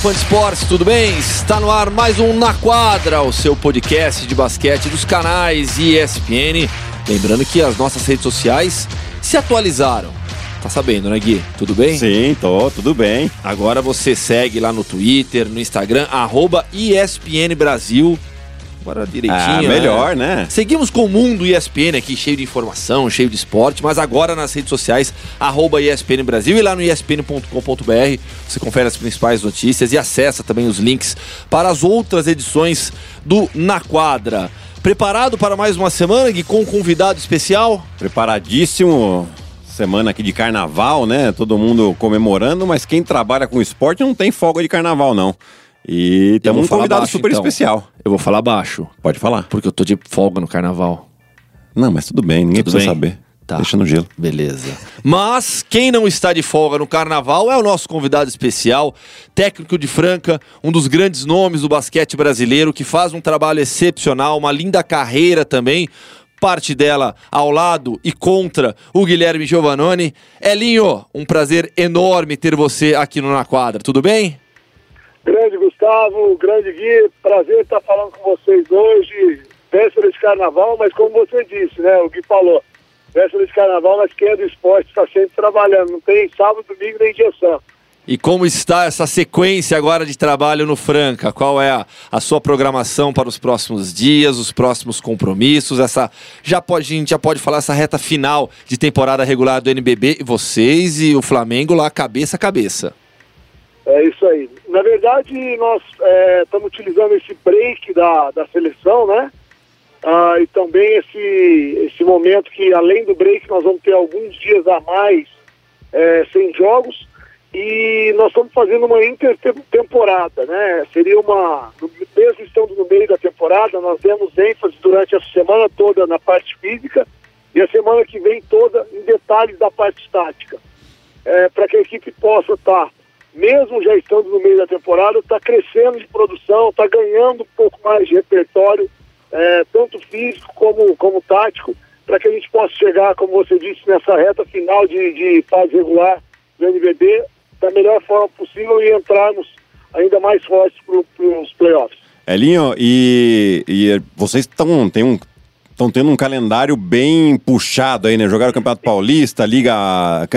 Fã de esportes, tudo bem? Está no ar mais um Na Quadra, o seu podcast de basquete dos canais ESPN. Lembrando que as nossas redes sociais se atualizaram. Tá sabendo, né, Gui? Tudo bem? Sim, tô, tudo bem. Agora você segue lá no Twitter, no Instagram, arroba ESPN Brasil. Agora direitinho. Ah, melhor, né? né? Seguimos com o mundo ESPN aqui, cheio de informação, cheio de esporte, mas agora nas redes sociais, arroba ESPN Brasil e lá no ESPN.com.br você confere as principais notícias e acessa também os links para as outras edições do Na Quadra. Preparado para mais uma semana, Gui, com um convidado especial? Preparadíssimo. Semana aqui de carnaval, né? Todo mundo comemorando, mas quem trabalha com esporte não tem folga de carnaval, não. E temos um convidado baixo, super então. especial. Eu vou falar baixo. Pode falar. Porque eu tô de folga no carnaval. Não, mas tudo bem, ninguém tudo precisa bem? saber. Tá. Deixa no gelo. Beleza. Mas quem não está de folga no carnaval é o nosso convidado especial, técnico de Franca, um dos grandes nomes do basquete brasileiro, que faz um trabalho excepcional, uma linda carreira também. Parte dela ao lado e contra o Guilherme Giovannoni. Elinho, um prazer enorme ter você aqui no Na Quadra. Tudo bem? Grande Gustavo, grande Gui, prazer estar falando com vocês hoje, véspera de carnaval, mas como você disse, né, o Gui falou, véspera de carnaval, mas quem é do esporte está sempre trabalhando, não tem sábado, domingo nem dia santo. E como está essa sequência agora de trabalho no Franca? Qual é a, a, sua programação para os próximos dias, os próximos compromissos? Essa já pode a gente já pode falar essa reta final de temporada regular do NBB, vocês e o Flamengo lá cabeça a cabeça. É isso aí. Na verdade, nós estamos é, utilizando esse break da, da seleção, né? Ah, e também esse, esse momento que, além do break, nós vamos ter alguns dias a mais é, sem jogos. E nós estamos fazendo uma intertemporada, né? Seria uma. Mesmo estando no meio da temporada, nós demos ênfase durante a semana toda na parte física e a semana que vem toda em detalhes da parte tática. É, Para que a equipe possa estar. Tá mesmo já estando no meio da temporada, está crescendo de produção, está ganhando um pouco mais de repertório, é, tanto físico como, como tático, para que a gente possa chegar, como você disse, nessa reta final de, de fase regular do NBB da melhor forma possível e entrarmos ainda mais fortes para os playoffs. Elinho, e, e vocês estão tem um estão tendo um calendário bem puxado aí, né? Jogaram o Campeonato Paulista, Liga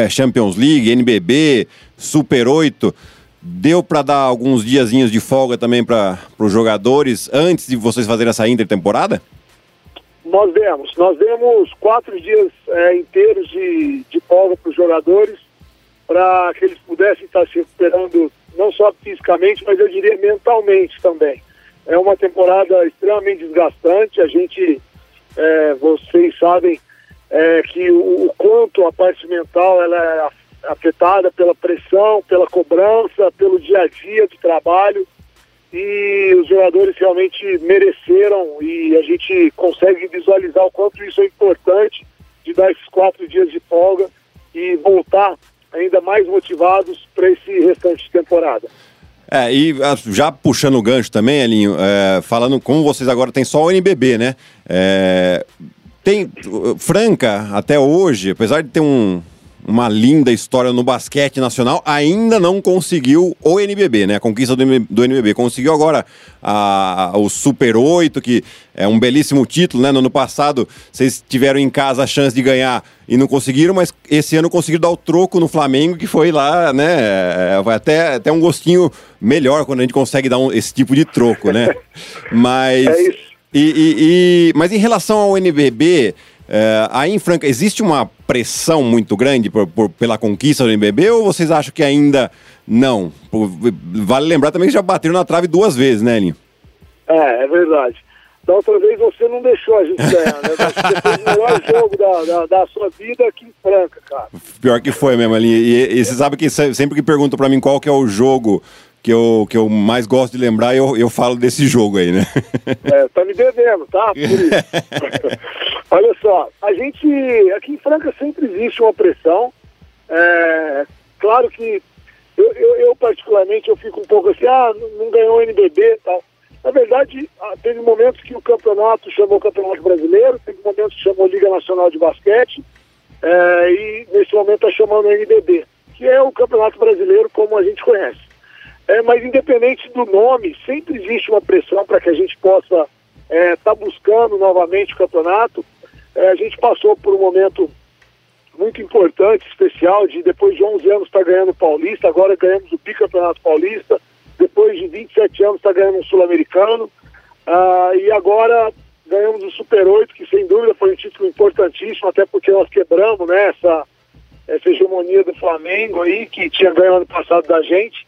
Champions League, NBB, Super 8. Deu para dar alguns diazinhos de folga também para os jogadores antes de vocês fazerem essa intertemporada? Nós demos. Nós demos quatro dias é, inteiros de, de folga para os jogadores para que eles pudessem estar se recuperando não só fisicamente, mas eu diria mentalmente também. É uma temporada extremamente desgastante. A gente é, vocês sabem é, que o, o, quanto a parte mental ela é afetada pela pressão, pela cobrança, pelo dia a dia do trabalho e os jogadores realmente mereceram e a gente consegue visualizar o quanto isso é importante de dar esses quatro dias de folga e voltar ainda mais motivados para esse restante de temporada. É, e ah, já puxando o gancho também, Elinho, é, falando como vocês agora tem só o NBB, né? É, tem Franca até hoje, apesar de ter um, uma linda história no basquete nacional, ainda não conseguiu o NBB, né? A conquista do, do NBB. Conseguiu agora a, a, o Super 8, que é um belíssimo título, né? No ano passado, vocês tiveram em casa a chance de ganhar e não conseguiram, mas esse ano conseguiram dar o troco no Flamengo, que foi lá, né? É, vai até, até um gostinho melhor quando a gente consegue dar um, esse tipo de troco, né? Mas. É isso. E, e, e, mas em relação ao NBB, é, aí em Franca, existe uma pressão muito grande por, por, pela conquista do NBB ou vocês acham que ainda não? Vale lembrar também que já bateram na trave duas vezes, né, Elinho? É, é verdade. Da outra vez você não deixou a gente ganhar, né? Você fez o melhor jogo da, da, da, sua vida aqui em Franca, cara. Pior que foi mesmo, Elinho. E, e você sabe que sempre que perguntam para mim qual que é o jogo que eu, que eu mais gosto de lembrar, eu, eu falo desse jogo aí, né? É, tá me devendo, tá? Por isso. Olha só, a gente, aqui em Franca sempre existe uma pressão, é, claro que eu, eu, eu, particularmente eu fico um pouco assim, ah, não ganhou o NBB tal. Na verdade, ah, teve momentos que o campeonato chamou o Campeonato Brasileiro, teve momentos que chamou Liga Nacional de Basquete, é, e nesse momento está chamando o NBB, que é o Campeonato Brasileiro como a gente conhece. É, mas independente do nome, sempre existe uma pressão para que a gente possa estar é, tá buscando novamente o campeonato. É, a gente passou por um momento muito importante, especial, de depois de 11 anos estar tá ganhando o Paulista, agora ganhamos o bicampeonato paulista, depois de 27 anos está ganhando um sul-americano, uh, e agora ganhamos o Super 8, que sem dúvida foi um título importantíssimo, até porque nós quebramos né, essa, essa hegemonia do Flamengo aí, que tinha ganho ano passado da gente.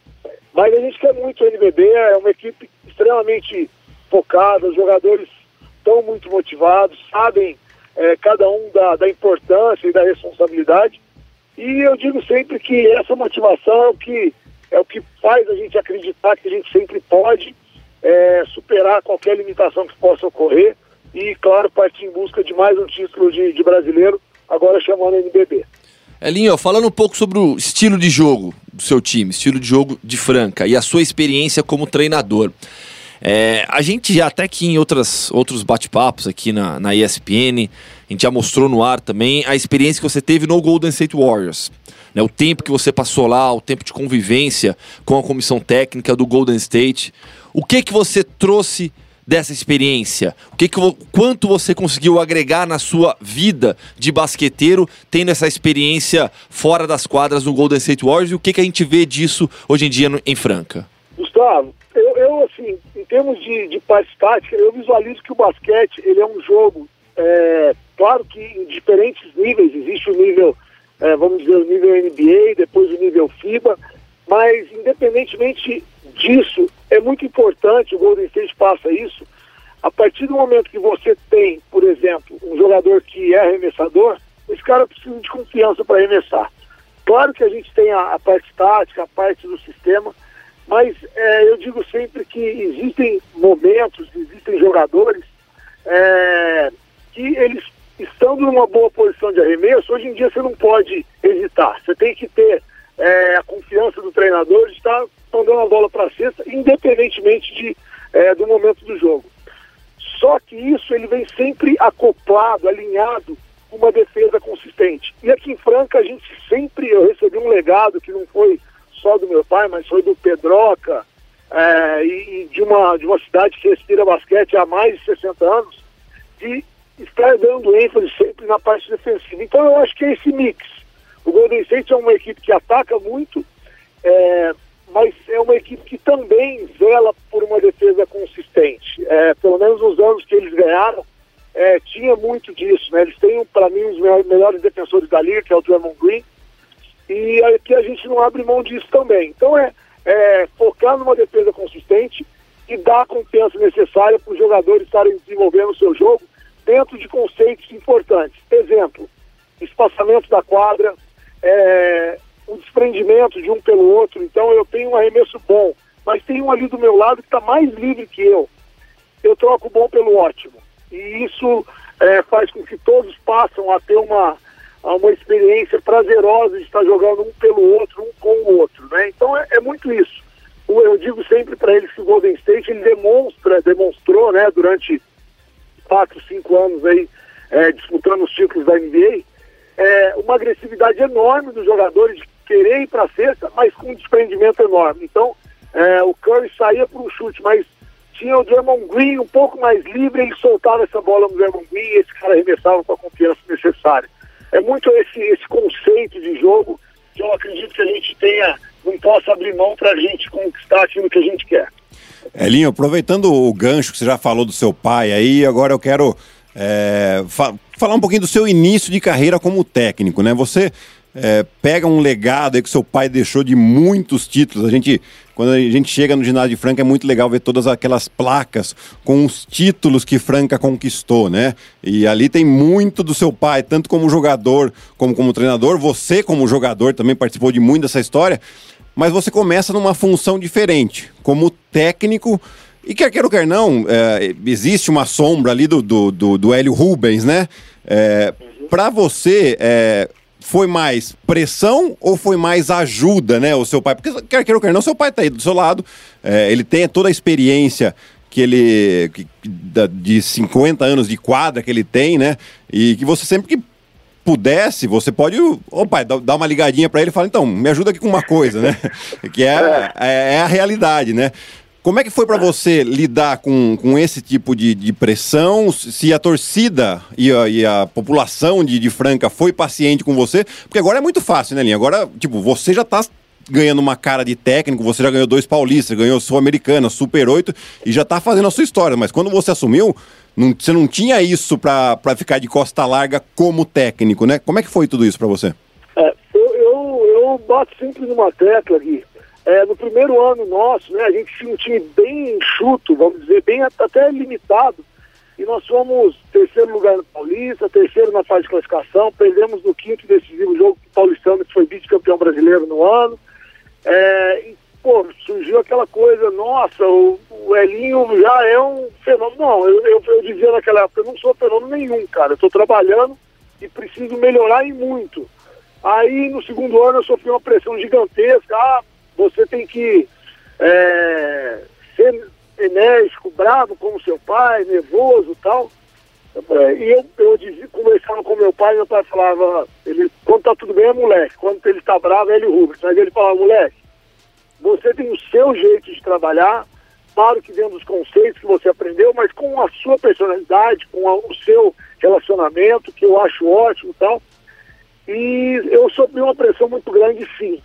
Mas a gente quer muito o NBB, é uma equipe extremamente focada, os jogadores estão muito motivados, sabem é, cada um da, da importância e da responsabilidade. E eu digo sempre que essa motivação é o que, é o que faz a gente acreditar que a gente sempre pode é, superar qualquer limitação que possa ocorrer e, claro, partir em busca de mais um título de, de brasileiro, agora chamando o NBB. Elinho, falando um pouco sobre o estilo de jogo do seu time, estilo de jogo de Franca e a sua experiência como treinador. É, a gente já até que em outras, outros bate-papos aqui na, na ESPN, a gente já mostrou no ar também a experiência que você teve no Golden State Warriors. Né, o tempo que você passou lá, o tempo de convivência com a comissão técnica do Golden State. O que que você trouxe dessa experiência? O que, que quanto você conseguiu agregar na sua vida de basqueteiro tendo essa experiência fora das quadras no Golden State Warriors? E o que, que a gente vê disso hoje em dia no, em Franca? Gustavo, eu, eu, assim, em termos de, de parte tática, eu visualizo que o basquete ele é um jogo, é, claro que em diferentes níveis, existe o nível, é, vamos dizer, o nível NBA, depois o nível FIBA, mas independentemente disso, é muito importante, o Golden State passa isso, a partir do momento que você tem, por exemplo, um jogador que é arremessador, esse cara precisa de confiança para arremessar. Claro que a gente tem a, a, parte tática, a parte do sistema, mas é, eu digo sempre que existem momentos, existem jogadores é, que eles estando numa boa posição de arremesso, hoje em dia você não pode hesitar. Você tem que ter é, a confiança do treinador de estar mandando a bola para a cesta, independentemente de, é, do momento do jogo. Só que isso ele vem sempre acoplado, alinhado com uma defesa consistente. E aqui em Franca a gente sempre, eu recebi um legado que não foi só do meu pai, mas foi do Pedroca é, e de uma, de uma cidade que respira basquete há mais de 60 anos, de estar dando ênfase sempre na parte defensiva. Então eu acho que é esse mix. O Golden State é uma equipe que ataca muito, é, mas é uma equipe que também zela por uma defesa consistente. É, pelo menos nos anos que eles ganharam, é, tinha muito disso. Né? Eles têm, para mim, os melhores defensores da liga, que é o Draymond Green, e aqui a gente não abre mão disso também. Então é, é focar numa defesa consistente e dar a confiança necessária para os jogadores estarem desenvolvendo o seu jogo dentro de conceitos importantes. Exemplo, espaçamento da quadra, é, um desprendimento de um pelo outro. Então eu tenho um arremesso bom, mas tem um ali do meu lado que está mais livre que eu. Eu troco o bom pelo ótimo. E isso é, faz com que todos passem a ter uma, uma experiência prazerosa de estar jogando um pelo outro, um com o outro. Né? Então é, é muito isso. Eu digo sempre para eles que o Golden State ele demonstra, demonstrou né, durante quatro, cinco anos aí, é, disputando os títulos da NBA, é, uma agressividade enorme dos jogadores de querer ir para a cesta, mas com um desprendimento enorme. Então, é, o Curry saía para um chute, mas tinha o Draymond Green um pouco mais livre, ele soltava essa bola no Draymond Green e esse cara arremessava com a confiança necessária. É muito esse, esse conceito de jogo que eu acredito que a gente tenha, não possa abrir mão para a gente conquistar aquilo que a gente quer. Elinho, aproveitando o gancho que você já falou do seu pai aí, agora eu quero é, fa falar um pouquinho do seu início de carreira como técnico, né? Você é, pega um legado que seu pai deixou de muitos títulos. A gente, quando a gente chega no ginásio de Franca, é muito legal ver todas aquelas placas com os títulos que Franca conquistou, né? E ali tem muito do seu pai, tanto como jogador como como treinador. Você, como jogador, também participou de muito dessa história. Mas você começa numa função diferente, como técnico. E quer queira ou quer não, é, existe uma sombra ali do, do, do, do Hélio Rubens, né? É, Para você, é, foi mais pressão ou foi mais ajuda, né, o seu pai? Porque quer queira ou quer não, seu pai está aí do seu lado, é, ele tem toda a experiência que ele, que, de 50 anos de quadra que ele tem, né, e que você sempre que pudesse, você pode, opa, dar uma ligadinha para ele e falar, então, me ajuda aqui com uma coisa, né? que é, é, é a realidade, né? Como é que foi para você lidar com, com esse tipo de, de pressão? Se a torcida e a, e a população de, de, Franca foi paciente com você? Porque agora é muito fácil, né, Linha? Agora, tipo, você já tá ganhando uma cara de técnico, você já ganhou dois paulistas, ganhou Sul-Americana, Super 8 e já tá fazendo a sua história. Mas quando você assumiu, não, você não tinha isso para ficar de costa larga como técnico, né? Como é que foi tudo isso para você? É, eu, eu, eu bato sempre numa tecla aqui. É, no primeiro ano nosso, né, a gente tinha um time bem enxuto, vamos dizer, bem até limitado, e nós fomos terceiro lugar no Paulista, terceiro na fase de classificação, perdemos no quinto decisivo jogo Paulistano, que foi vice-campeão brasileiro no ano. É, e, pô, surgiu aquela coisa, nossa, o, o, Elinho já é um fenômeno. Não, eu, eu, eu dizia naquela época, eu não sou fenômeno nenhum, cara. Eu estou trabalhando e preciso melhorar e muito. Aí no segundo ano eu sofri uma pressão gigantesca. Ah, você tem que é, ser enérgico, bravo como seu pai, nervoso tal. É, e eu, eu dizia, conversando com meu pai, meu pai falava, ele, quando tá tudo bem é moleque, quando ele tá bravo é ele Rubens. Mas ele falava, moleque, você tem o seu jeito de trabalhar, claro que dentro dos conceitos que você aprendeu, mas com a sua personalidade, com a, o seu relacionamento, que eu acho ótimo e tal. E eu sofri uma pressão muito grande, sim.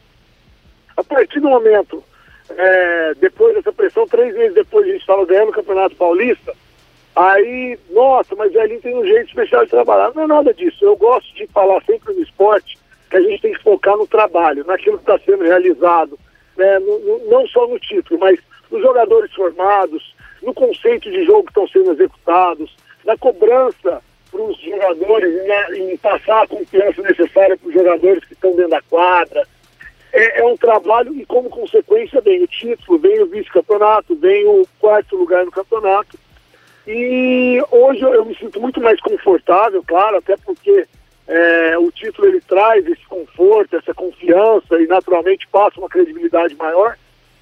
A partir do momento, é, depois dessa pressão, três meses depois a gente estava ganhando o Campeonato Paulista, aí, nossa, mas Elinho tem um jeito especial de trabalhar. Não é nada disso. Eu gosto de falar sempre no esporte que a gente tem que focar no trabalho, naquilo que está sendo realizado, né, no, no, não só no título, mas nos jogadores formados, no conceito de jogo que estão sendo executados, na cobrança para os jogadores, na, em passar a confiança necessária para os jogadores que estão dentro da quadra, é, é, um trabalho e, como consequência, vem o título, vem o vice-campeonato, vem o quarto lugar no campeonato. E hoje eu me sinto muito mais confortável, claro, até porque é, o título ele traz esse conforto, essa confiança e naturalmente passa uma credibilidade maior.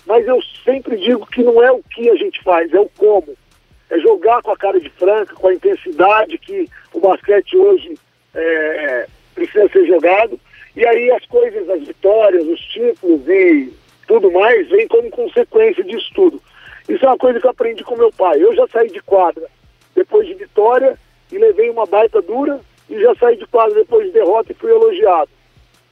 Mas eu sempre digo que não é o que a gente faz, é o como. É jogar com a cara de franca, com a intensidade que o basquete hoje é, precisa ser jogado e aí as coisas, as vitórias, os títulos e tudo mais vem como consequência disso tudo. Isso é uma coisa que eu aprendi com meu pai. Eu já saí de quadra depois de vitória e levei uma baita dura e já saí de quadra depois de derrota e fui elogiado.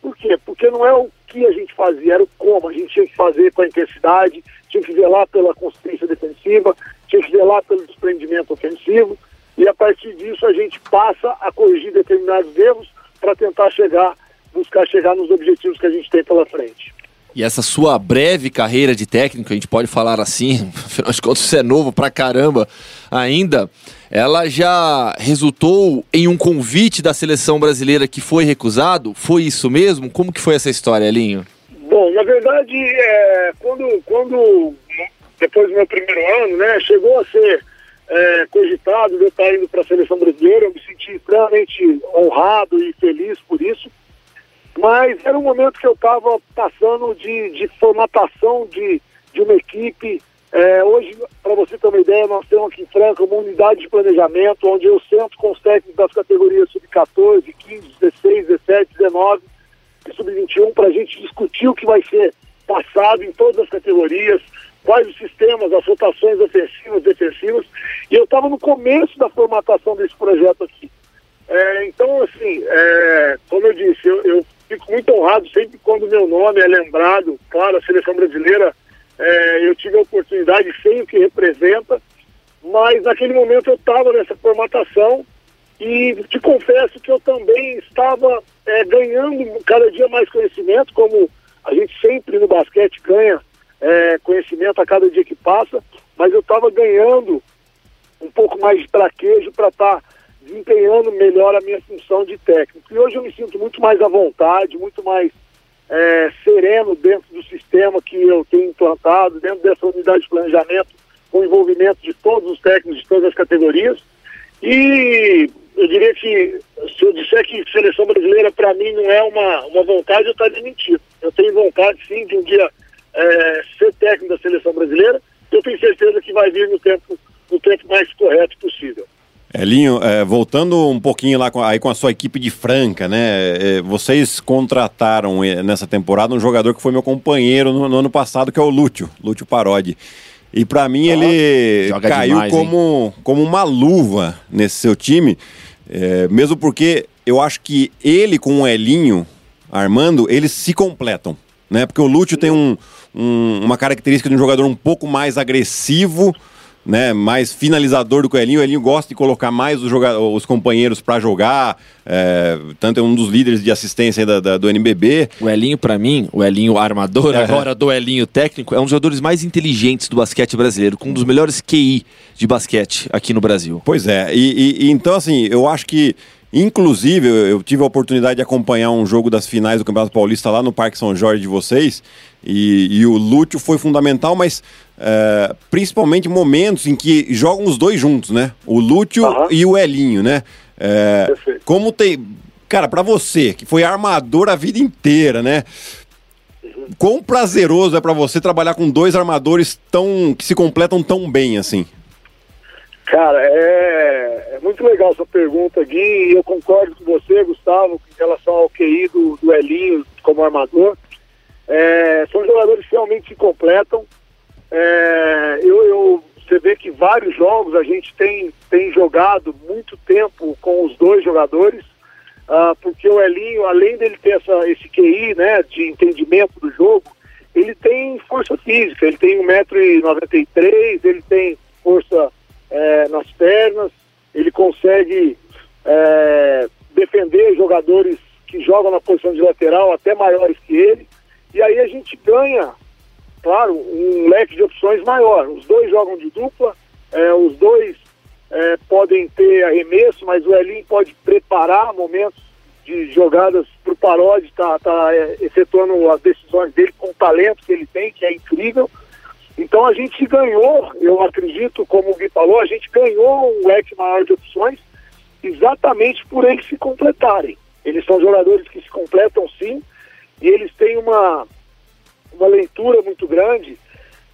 Por quê? Porque não é o que a gente fazia, era o como. A gente tinha que fazer com a intensidade, tinha que zelar pela consistência defensiva, tinha que zelar pelo desprendimento ofensivo e a partir disso a gente passa a corrigir determinados erros para tentar chegar buscar chegar nos objetivos que a gente tem pela frente. E essa sua breve carreira de técnico, a gente pode falar assim, afinal de contas você é novo pra caramba ainda, ela já resultou em um convite da seleção brasileira que foi recusado? Foi isso mesmo? Como que foi essa história, Elinho? Bom, na verdade, é, quando, quando, depois do meu primeiro ano, né, chegou a ser é, cogitado de eu estar indo para a seleção brasileira, eu me senti extremamente honrado e feliz por isso. Mas era um momento que eu estava passando de, de formatação de, de uma equipe. É, hoje, para você ter uma ideia, nós temos aqui em Franca uma unidade de planejamento, onde eu sento com os técnicos das categorias sub-14, 15, 16, 17, 19 e sub-21 para a gente discutir o que vai ser passado em todas as categorias, quais os sistemas, as rotações ofensivas, defensivas. E eu estava no começo da formatação desse projeto aqui. É, então, assim, é, como eu disse, eu, eu fico muito honrado sempre quando meu nome é lembrado. Claro, a seleção brasileira, é, eu tive a oportunidade, sei o que representa, mas naquele momento eu estava nessa formatação e te confesso que eu também estava é, ganhando cada dia mais conhecimento, como a gente sempre no basquete ganha é, conhecimento a cada dia que passa, mas eu estava ganhando um pouco mais de traquejo para estar. Tá desempenhando melhor a minha função de técnico. E hoje eu me sinto muito mais à vontade, muito mais é, sereno dentro do sistema que eu tenho implantado, dentro dessa unidade de planejamento, com envolvimento de todos os técnicos de todas as categorias. E eu diria que se eu disser que seleção brasileira para mim não é uma, uma vontade, eu estaria mentindo. Eu tenho vontade sim de um dia é, ser técnico da seleção brasileira. Eu tenho certeza que vai vir no tempo, no tempo mais correto possível. Elinho, é, voltando um pouquinho lá com, aí com a sua equipe de Franca, né? É, vocês contrataram é, nessa temporada um jogador que foi meu companheiro no, no ano passado, que é o Lúcio, Lúcio Parodi. E para mim ele caiu demais, como, como uma luva nesse seu time, é, mesmo porque eu acho que ele com o Elinho Armando, eles se completam, né? Porque o Lúcio tem um, um, uma característica de um jogador um pouco mais agressivo, né, mais finalizador do que o Elinho. O Elinho gosta de colocar mais os, os companheiros para jogar, é, tanto é um dos líderes de assistência da, da, do NBB. O Elinho, para mim, o Elinho armador, é. agora do Elinho técnico, é um dos jogadores mais inteligentes do basquete brasileiro, com um dos melhores QI de basquete aqui no Brasil. Pois é, e, e então assim, eu acho que Inclusive, eu tive a oportunidade de acompanhar um jogo das finais do Campeonato Paulista lá no Parque São Jorge de vocês. E, e o Lúcio foi fundamental, mas é, principalmente momentos em que jogam os dois juntos, né? O Lúcio uhum. e o Elinho, né? É, como tem. Cara, para você, que foi armador a vida inteira, né? Uhum. Quão prazeroso é para você trabalhar com dois armadores tão que se completam tão bem assim? Cara, é, é muito legal essa pergunta, Gui, e eu concordo com você, Gustavo, em relação ao QI do, do Elinho como armador. É, são jogadores que realmente se completam. É, eu, eu, você vê que vários jogos a gente tem, tem jogado muito tempo com os dois jogadores, uh, porque o Elinho, além dele ter essa, esse QI né, de entendimento do jogo, ele tem força física, ele tem 1,93m, ele tem força é, nas pernas, ele consegue é, defender jogadores que jogam na posição de lateral até maiores que ele. E aí a gente ganha, claro, um leque de opções maior. Os dois jogam de dupla, é, os dois é, podem ter arremesso, mas o Elin pode preparar momentos de jogadas para o Parodi estar tá, tá, é, efetuando as decisões dele com o talento que ele tem, que é incrível. Então a gente ganhou, eu acredito, como o Gui falou, a gente ganhou um leque maior de opções exatamente por eles se completarem. Eles são jogadores que se completam sim, e eles têm uma, uma leitura muito grande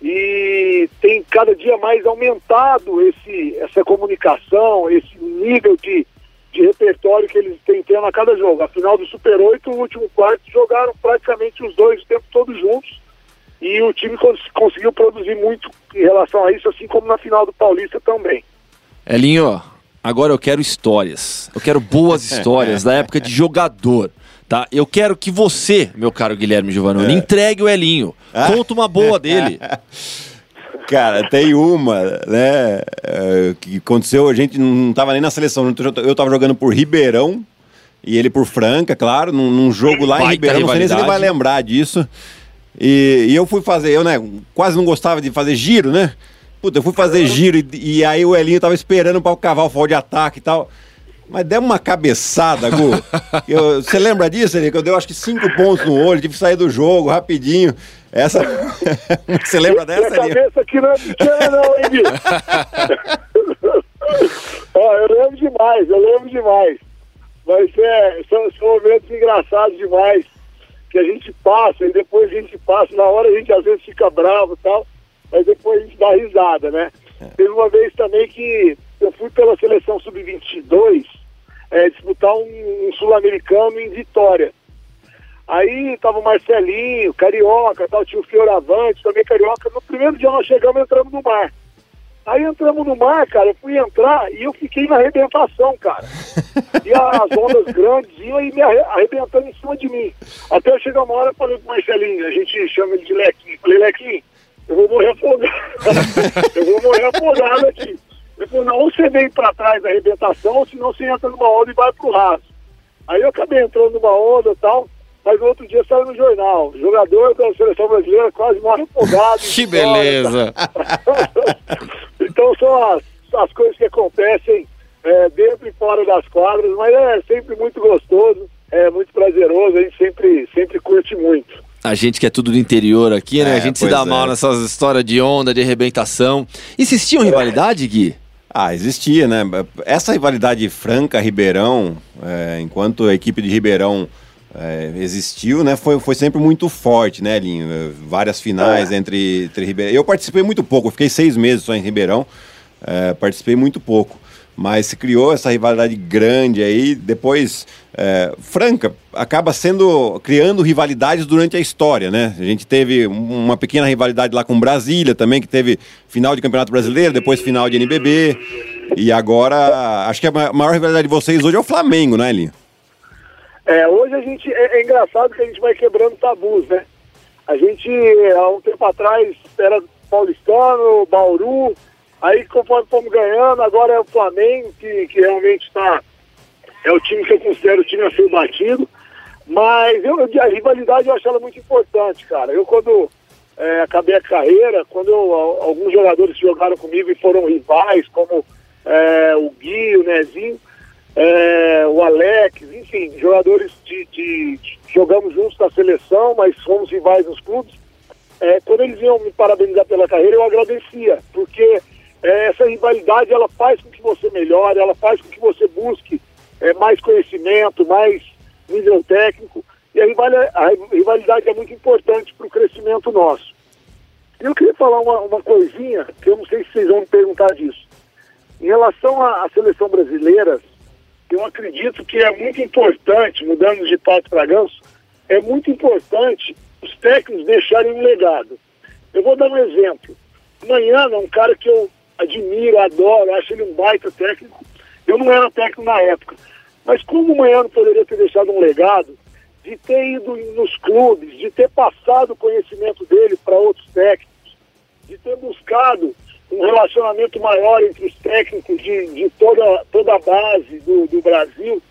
e tem cada dia mais aumentado esse, essa comunicação, esse nível de, de repertório que eles têm tendo a cada jogo. A final do Super 8, o último quarto, jogaram praticamente os dois o tempo todo juntos e o time cons conseguiu produzir muito em relação a isso, assim como na final do Paulista também. Elinho, agora eu quero histórias. Eu quero boas histórias da época de jogador. Tá? Eu quero que você, meu caro Guilherme Giovanni, é. entregue o Elinho. Ah. Conta uma boa dele. Cara, tem uma, né, é, que aconteceu, a gente não estava nem na seleção, eu estava jogando por Ribeirão e ele por Franca, claro, num, num jogo lá em Ribeirão, não sei nem se ele vai lembrar disso. E, e, eu fui fazer, eu né, quase não gostava de fazer giro, né? Puta, eu fui fazer giro e, e aí o Elinho tava esperando para cavar o fall de ataque e tal. Mas deu uma cabeçada, Gu. Eu, você lembra disso, Elinho? Que eu dei acho que cinco pontos no olho, tive que sair do jogo rapidinho. Essa. você lembra dessa, Elinho? cabeça aqui não é pequena, não, hein, Gui? Ó, eu lembro demais, eu lembro demais. Mas é, são, são momentos engraçados demais que a gente passa e depois a gente passa, na hora a gente às vezes fica bravo e tal, mas depois a gente dá risada, né? É. Teve uma vez também que eu fui pela seleção sub-22 é, disputar um, um sul-americano em Vitória. Aí tava o Marcelinho, Carioca, tal, tinha o Fioravante, também Carioca. No primeiro dia nós chegamos entrando no mar. Aí entramos no mar, cara, eu fui entrar e eu fiquei na arrebentação, cara. E as ondas grandes iam e me arrebentando em cima de mim. Até eu chegar uma hora e falei pro Marcelinho, a gente chama ele de Lequinho. Falei, Lequinho, eu vou morrer afogado. eu vou morrer afogado aqui. Ele falou, não, ou você vem pra trás da arrebentação, ou senão você entra numa onda e vai pro raso. Aí eu acabei entrando numa onda e tal, mas no outro dia saiu no jornal. Jogador da seleção brasileira quase morre afogado. que beleza! Então são as, as coisas que acontecem é, dentro e fora das quadras, mas é sempre muito gostoso, é muito prazeroso, a gente sempre, sempre curte muito. A gente que é tudo do interior aqui, né? É, a gente se dá é. mal nessas histórias de onda, de arrebentação. Existia uma rivalidade, Gui? Ah, existia, né? Essa rivalidade Franca-Ribeirão, é, enquanto a equipe de Ribeirão é, existiu, né? Foi, foi sempre muito forte, né, Linho? Várias finais é. entre, entre Ribeirão. Eu participei muito pouco, fiquei seis meses só em Ribeirão, é, participei muito pouco. Mas se criou essa rivalidade grande aí, depois é, Franca acaba sendo criando rivalidades durante a história, né? A gente teve uma pequena rivalidade lá com Brasília também, que teve final de Campeonato Brasileiro, depois final de NBB, e agora acho que a maior rivalidade de vocês hoje é o Flamengo, né, Elinho? É, hoje a gente é, é engraçado que a gente vai quebrando tabus, né? A gente há um tempo atrás era paulistano, Bauru, Aí, conforme fomos ganhando, agora é o Flamengo, que, que realmente está. É o time que eu considero o time a ser batido. Mas eu, a rivalidade eu acho ela muito importante, cara. Eu, quando é, acabei a carreira, quando eu, alguns jogadores jogaram comigo e foram rivais, como é, o Gui, o Nezinho, é, o Alex, enfim, jogadores de, de, de, Jogamos juntos na seleção, mas fomos rivais nos clubes. É, quando eles iam me parabenizar pela carreira, eu agradecia, porque essa rivalidade ela faz com que você melhore, ela faz com que você busque é, mais conhecimento, mais nível técnico. E a rivalidade, a rivalidade é muito importante para o crescimento nosso. Eu queria falar uma, uma coisinha, que eu não sei se vocês vão me perguntar disso. Em relação à, à seleção brasileira, eu acredito que é muito importante, mudando de pato para ganso, é muito importante os técnicos deixarem um legado. Eu vou dar um exemplo. Amanhã é um cara que eu admiro, adoro, acho ele um baita técnico. Eu não era técnico na época. Mas como o Manhã poderia ter deixado um legado de ter ido nos clubes, de ter passado o conhecimento dele para outros técnicos, de ter buscado um relacionamento maior entre os técnicos de, de toda, toda a base do, do Brasil.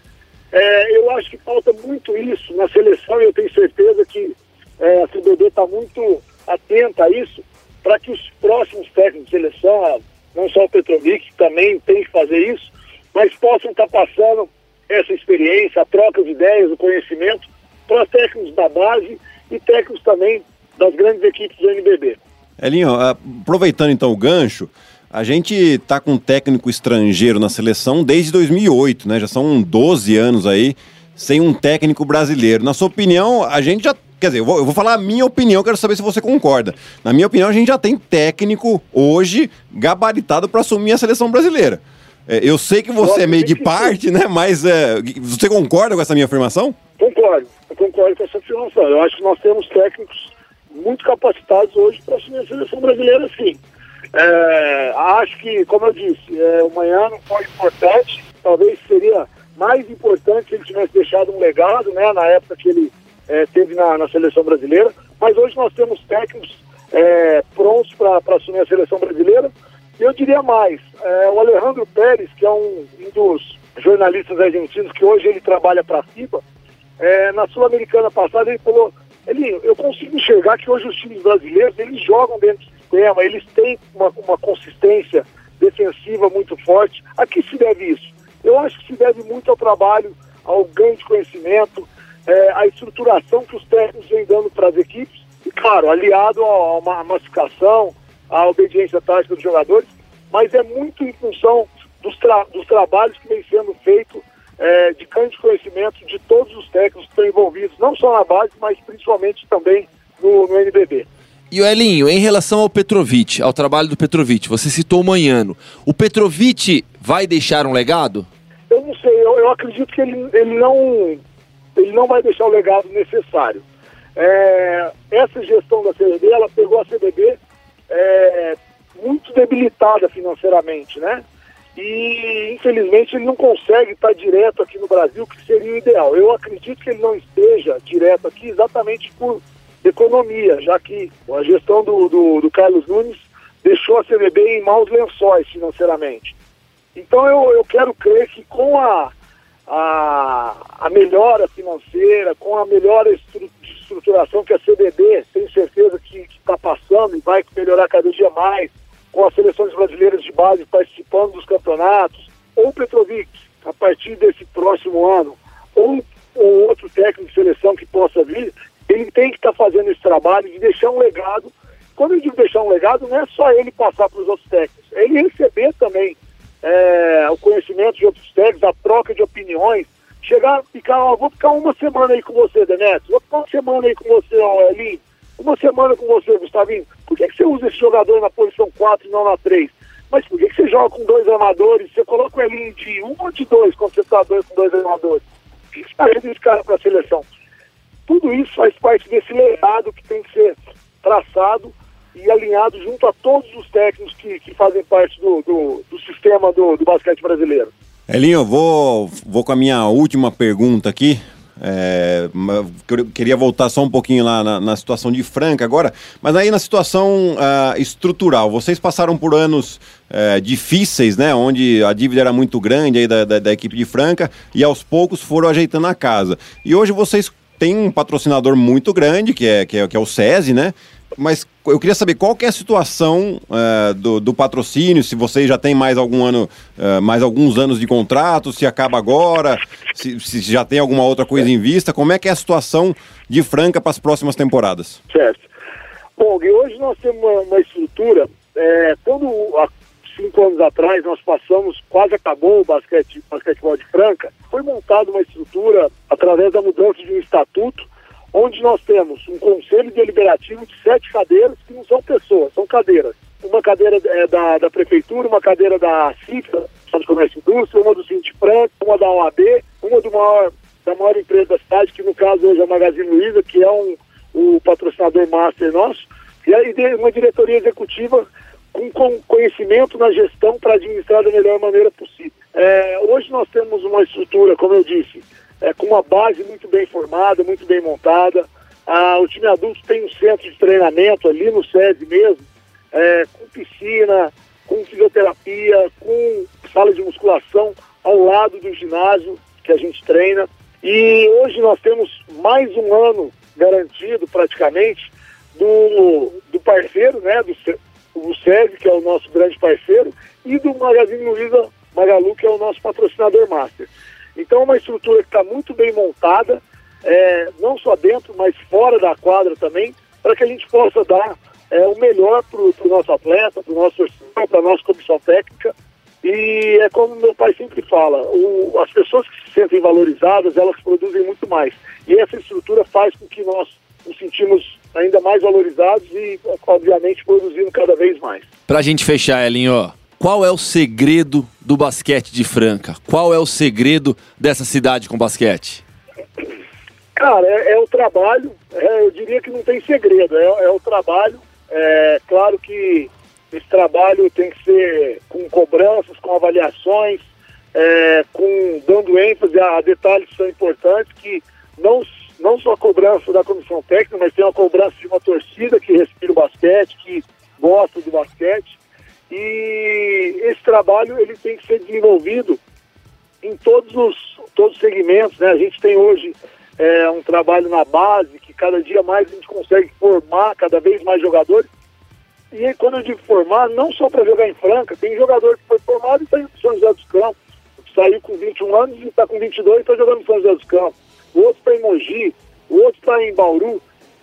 É, eu acho que falta muito isso na seleção e eu tenho certeza que é, a CBD está muito atenta a isso para que os próximos técnicos de seleção, não só o Petrovic, que também tem que fazer isso, mas possam estar passando essa experiência, a troca de ideias, o conhecimento para técnicos da base e técnicos também das grandes equipes do NBB. Elinho, aproveitando então o gancho, a gente está com um técnico estrangeiro na seleção desde 2008, né? Já são 12 anos aí sem um técnico brasileiro. Na sua opinião, a gente já Quer dizer, eu vou, eu vou, falar a minha opinião, quero saber se você concorda. Na minha opinião, a gente já tem técnico hoje gabaritado para assumir a seleção brasileira. É, eu sei que você é meio de parte, né? Mas é, você concorda com essa minha afirmação? Concordo, eu concordo com essa afirmação. Eu acho que nós temos técnicos muito capacitados hoje para assumir a seleção brasileira, sim. É, acho que, como eu disse, é, o manhã não foi importante, talvez seria mais importante se ele tivesse deixado um legado, né? Na época que ele é, teve na, na, seleção brasileira, mas hoje nós temos técnicos é, prontos para assumir a seleção brasileira. Eu diria mais, é, o Alejandro Pérez, que é um, um, dos jornalistas argentinos que hoje ele trabalha para a FIBA, é, na Sul-Americana passada ele falou, ele, eu consigo enxergar que hoje os times brasileiros eles jogam dentro do sistema, eles têm uma, uma consistência defensiva muito forte. A que se deve isso? Eu acho que se deve muito ao trabalho, ao ganho de conhecimento, é, a estruturação que os técnicos vêm dando para as equipes, e claro, aliado a uma massificação, à obediência tática dos jogadores, mas é muito em função dos, tra dos trabalhos que vem sendo feito é, de grande conhecimento de todos os técnicos que estão envolvidos, não só na base, mas principalmente também no, no NBB. E o Elinho, em relação ao Petrovic, ao trabalho do Petrovic, você citou o Manhano. O Petrovic vai deixar um legado? Eu não sei, eu, eu acredito que ele, ele não ele não vai deixar o legado necessário. É, essa gestão da CBB, ela pegou a CBB é, muito debilitada financeiramente, né? E infelizmente ele não consegue estar direto aqui no Brasil, que seria o ideal. Eu acredito que ele não esteja direto aqui exatamente por economia, já que a gestão do, do, do Carlos Nunes deixou a CBB em maus lençóis financeiramente. Então eu, eu quero crer que com a, a, a melhora financeira, com a melhor estruturação que a CBD tem certeza que está passando e vai melhorar cada dia mais, com as seleções brasileiras de base participando dos campeonatos, ou Petrovic, a partir desse próximo ano, ou, ou outro técnico de seleção que possa vir, ele tem que estar tá fazendo esse trabalho de deixar um legado. Quando eu digo deixar um legado, não é só ele passar para os outros técnicos, é ele receber também é, o conhecimento de outros técnicos, a troca de opiniões, chegar, ficar, ó, vou ficar uma semana aí com você, Demetrio, vou ficar uma semana aí com você, ó, Elinho, uma semana com você, Gustavinho, por que, que você usa esse jogador na posição 4 e não na 3? Mas por que, que você joga com dois armadores? Você coloca o Elinho de um ou de dois quando você está dois com dois armadores? Por que você está esse cara para a seleção? Tudo isso faz parte desse legado que tem que ser traçado e alinhado junto a todos os técnicos que, que fazem parte do, do, do sistema do, do basquete brasileiro. Elinho, vou, vou com a minha última pergunta aqui. É, queria voltar só um pouquinho lá na, na, situação de Franca agora, mas aí na situação uh, estrutural. Vocês passaram por anos uh, difíceis, né? Onde a dívida era muito grande aí da, da, da, equipe de Franca e aos poucos foram ajeitando a casa. E hoje vocês têm um patrocinador muito grande, que é, que é, que é o SESI, né? Mas eu queria saber qual que é a situação uh, do, do, patrocínio, se vocês já têm mais algum ano, uh, mais alguns anos de contrato, se acaba agora, se, se, já tem alguma outra coisa em vista, como é que é a situação de Franca para as próximas temporadas? Certo. Bom, e hoje nós temos uma, uma estrutura, é, quando há cinco anos atrás nós passamos, quase acabou o basquete, basquetebol de Franca, foi montada uma estrutura através da mudança de um estatuto onde nós temos um conselho deliberativo de sete cadeiras, que não são pessoas, são cadeiras. Uma cadeira é da, da prefeitura, uma cadeira da Centro de Comércio e Indústria, uma do Cinti Franco, uma da OAB, uma do maior, da maior empresa da cidade, que no caso hoje é a Magazine Luiza, que é um, o patrocinador master nosso, e aí uma diretoria executiva com, com conhecimento na gestão para administrar da melhor maneira possível. É, hoje nós temos uma estrutura, como eu disse, é, com uma base muito bem formada, muito bem montada. Ah, o time adulto tem um centro de treinamento ali no SESI mesmo, é, com piscina, com fisioterapia, com sala de musculação ao lado do ginásio que a gente treina. E hoje nós temos mais um ano garantido praticamente do, do parceiro, né, do, do SESI, que é o nosso grande parceiro, e do Magazine Luiza Magalu, que é o nosso patrocinador master. Então é uma estrutura que está muito bem montada, é, não só dentro, mas fora da quadra também, para que a gente possa dar é, o melhor para o nosso atleta, para o nosso torcedor, para a nossa comissão técnica. E é como meu pai sempre fala, o, as pessoas que se sentem valorizadas, elas produzem muito mais. E essa estrutura faz com que nós nos sentimos ainda mais valorizados e, obviamente, produzindo cada vez mais. Para a gente fechar, Elinho, qual é o segredo do basquete de Franca? Qual é o segredo dessa cidade com basquete? Cara, é, é o trabalho. É, eu diria que não tem segredo. É, é o trabalho. É claro que esse trabalho tem que ser com cobranças, com avaliações, é, com dando ênfase a, a, detalhes que são importantes, que não, não só a cobrança da comissão técnica, mas tem a cobrança de uma torcida que respira o basquete, que gosta do basquete. E esse trabalho ele tem que ser desenvolvido em todos os, todos os segmentos. Né? A gente tem hoje é, um trabalho na base que cada dia mais a gente consegue formar cada vez mais jogadores. E aí, quando eu digo formar, não só para jogar em Franca, tem jogador que foi formado e está em São José dos Campos, saiu com 21 anos e está com 22 e está jogando em São José dos Campos. O outro está em Mogi, o outro está em Bauru.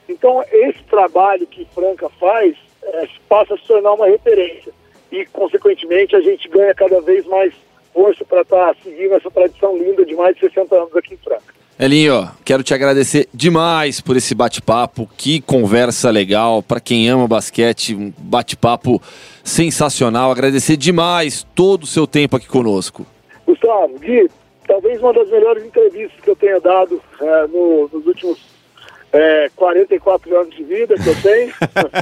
Então, esse trabalho que Franca faz é, passa a se tornar uma referência e, consequentemente, a gente ganha cada vez mais força para estar tá seguindo essa tradição linda de mais de 60 anos aqui em Franca. Elinho, quero te agradecer demais por esse bate-papo. Que conversa legal. Para quem ama basquete, um bate-papo sensacional. Agradecer demais todo o seu tempo aqui conosco. Gustavo, Gui, talvez uma das melhores entrevistas que eu tenha dado é, no, nos últimos é, 44 anos de vida que eu tenho.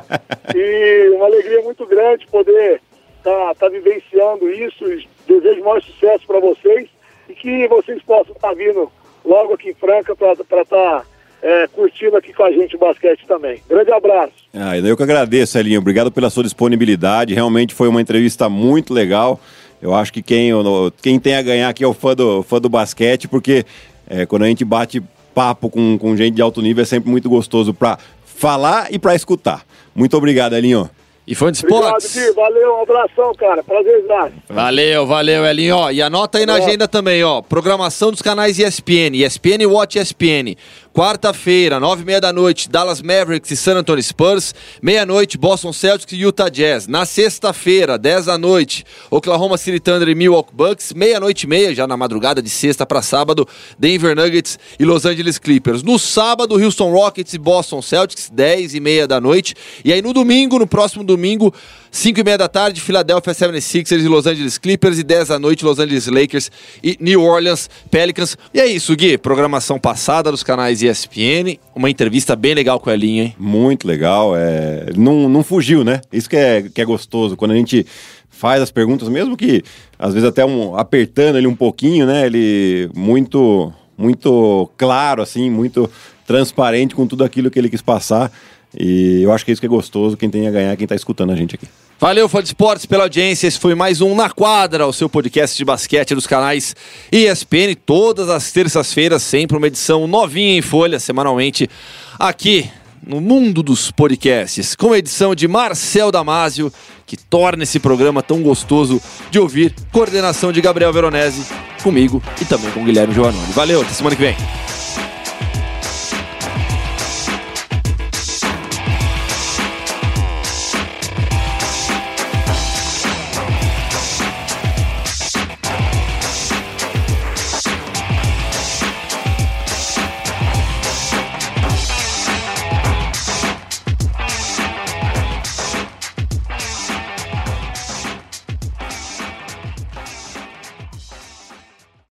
e uma alegria muito grande poder tá, tá vivenciando isso. Desejo maior sucesso para vocês e que vocês possam estar tá vindo logo aqui em Franca para estar tá, é, curtindo aqui com a gente o basquete também. Grande abraço. Ah, eu que agradeço, Elinho. Obrigado pela sua disponibilidade. Realmente foi uma entrevista muito legal. Eu acho que quem, quem tem a ganhar aqui é o fã do, fã do basquete, porque é, quando a gente bate papo com, com gente de alto nível é sempre muito gostoso para falar e para escutar. Muito obrigado, Elinho. E foi de esportes. Obrigado, Valeu, um abração, cara. Prazer, Valeu, valeu, Elinho. Ó, e anota aí na agenda também, ó. Programação dos canais ESPN, ESPN Watch ESPN. Quarta-feira, nove e meia da noite, Dallas Mavericks e San Antonio Spurs. Meia-noite, Boston Celtics e Utah Jazz. Na sexta-feira, dez da noite, Oklahoma City Thunder e Milwaukee Bucks. Meia-noite e meia, já na madrugada de sexta para sábado, Denver Nuggets e Los Angeles Clippers. No sábado, Houston Rockets e Boston Celtics, dez e meia da noite. E aí no domingo, no próximo domingo, 5 e meia da tarde, Philadelphia 76ers e Los Angeles Clippers. E 10 da noite, Los Angeles Lakers e New Orleans Pelicans. E é isso, Gui. Programação passada dos canais ESPN. Uma entrevista bem legal com a Elinho, hein? Muito legal. É... Não, não fugiu, né? Isso que é, que é gostoso. Quando a gente faz as perguntas, mesmo que às vezes até um, apertando ele um pouquinho, né? Ele muito, muito claro, assim, muito transparente com tudo aquilo que ele quis passar. E eu acho que é isso que é gostoso, quem tem a ganhar, quem está escutando a gente aqui. Valeu, fã de esportes, pela audiência. Esse foi mais um Na Quadra, o seu podcast de basquete dos canais ESPN, todas as terças-feiras, sempre uma edição novinha em folha, semanalmente, aqui no mundo dos podcasts, com a edição de Marcel Damasio, que torna esse programa tão gostoso de ouvir. Coordenação de Gabriel Veronese, comigo e também com Guilherme Giovannone. Valeu, até semana que vem.